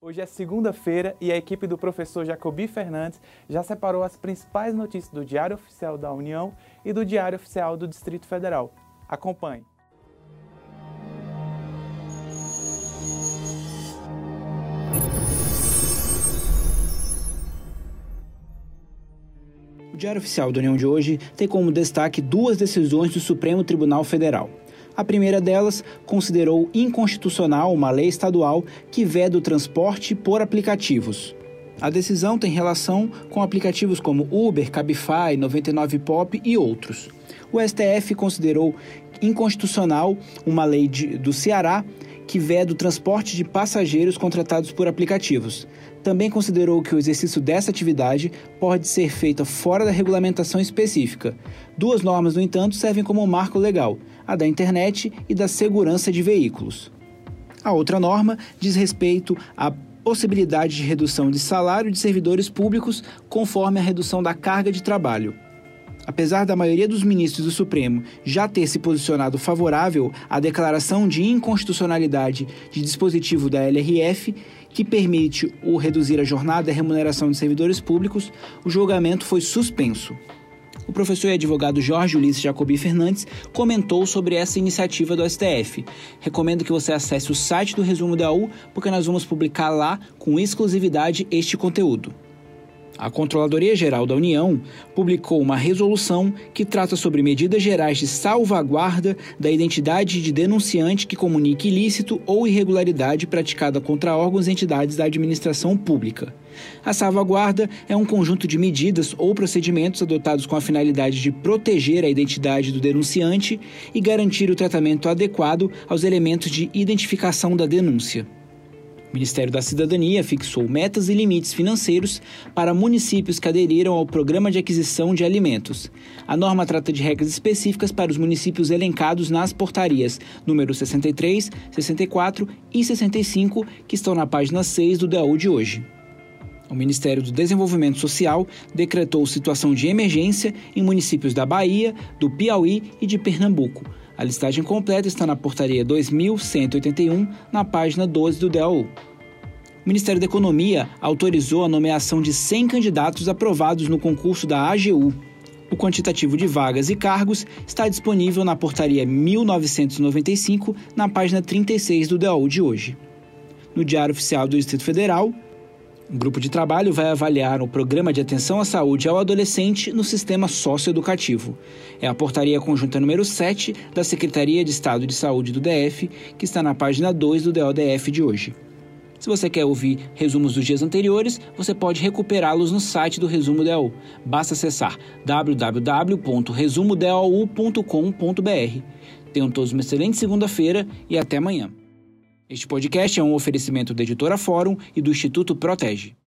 Hoje é segunda-feira e a equipe do professor Jacobi Fernandes já separou as principais notícias do Diário Oficial da União e do Diário Oficial do Distrito Federal. Acompanhe. O Diário Oficial da União de hoje tem como destaque duas decisões do Supremo Tribunal Federal. A primeira delas considerou inconstitucional uma lei estadual que veda o transporte por aplicativos. A decisão tem relação com aplicativos como Uber, Cabify, 99pop e outros. O STF considerou inconstitucional uma lei de, do Ceará que veda o transporte de passageiros contratados por aplicativos. Também considerou que o exercício dessa atividade pode ser feito fora da regulamentação específica. Duas normas, no entanto, servem como marco legal: a da internet e da segurança de veículos. A outra norma diz respeito à possibilidade de redução de salário de servidores públicos conforme a redução da carga de trabalho. Apesar da maioria dos ministros do Supremo já ter se posicionado favorável à declaração de inconstitucionalidade de dispositivo da LRF, que permite o reduzir a jornada e a remuneração de servidores públicos, o julgamento foi suspenso. O professor e advogado Jorge Ulisses Jacobi Fernandes comentou sobre essa iniciativa do STF. Recomendo que você acesse o site do Resumo da U, porque nós vamos publicar lá com exclusividade este conteúdo. A Controladoria Geral da União publicou uma resolução que trata sobre medidas gerais de salvaguarda da identidade de denunciante que comunique ilícito ou irregularidade praticada contra órgãos e entidades da administração pública. A salvaguarda é um conjunto de medidas ou procedimentos adotados com a finalidade de proteger a identidade do denunciante e garantir o tratamento adequado aos elementos de identificação da denúncia. O Ministério da Cidadania fixou metas e limites financeiros para municípios que aderiram ao Programa de Aquisição de Alimentos. A norma trata de regras específicas para os municípios elencados nas portarias número 63, 64 e 65, que estão na página 6 do DAU de hoje. O Ministério do Desenvolvimento Social decretou situação de emergência em municípios da Bahia, do Piauí e de Pernambuco. A listagem completa está na portaria 2181, na página 12 do DAU. O Ministério da Economia autorizou a nomeação de 100 candidatos aprovados no concurso da AGU. O quantitativo de vagas e cargos está disponível na portaria 1995, na página 36 do DAU de hoje. No Diário Oficial do Distrito Federal, o grupo de trabalho vai avaliar o programa de atenção à saúde ao adolescente no sistema socioeducativo. É a portaria conjunta número 7 da Secretaria de Estado de Saúde do DF, que está na página 2 do DODF de hoje. Se você quer ouvir resumos dos dias anteriores, você pode recuperá-los no site do Resumo DAU. Basta acessar www.resumodau.com.br. Tenham todos uma excelente segunda-feira e até amanhã. Este podcast é um oferecimento da Editora Fórum e do Instituto Protege.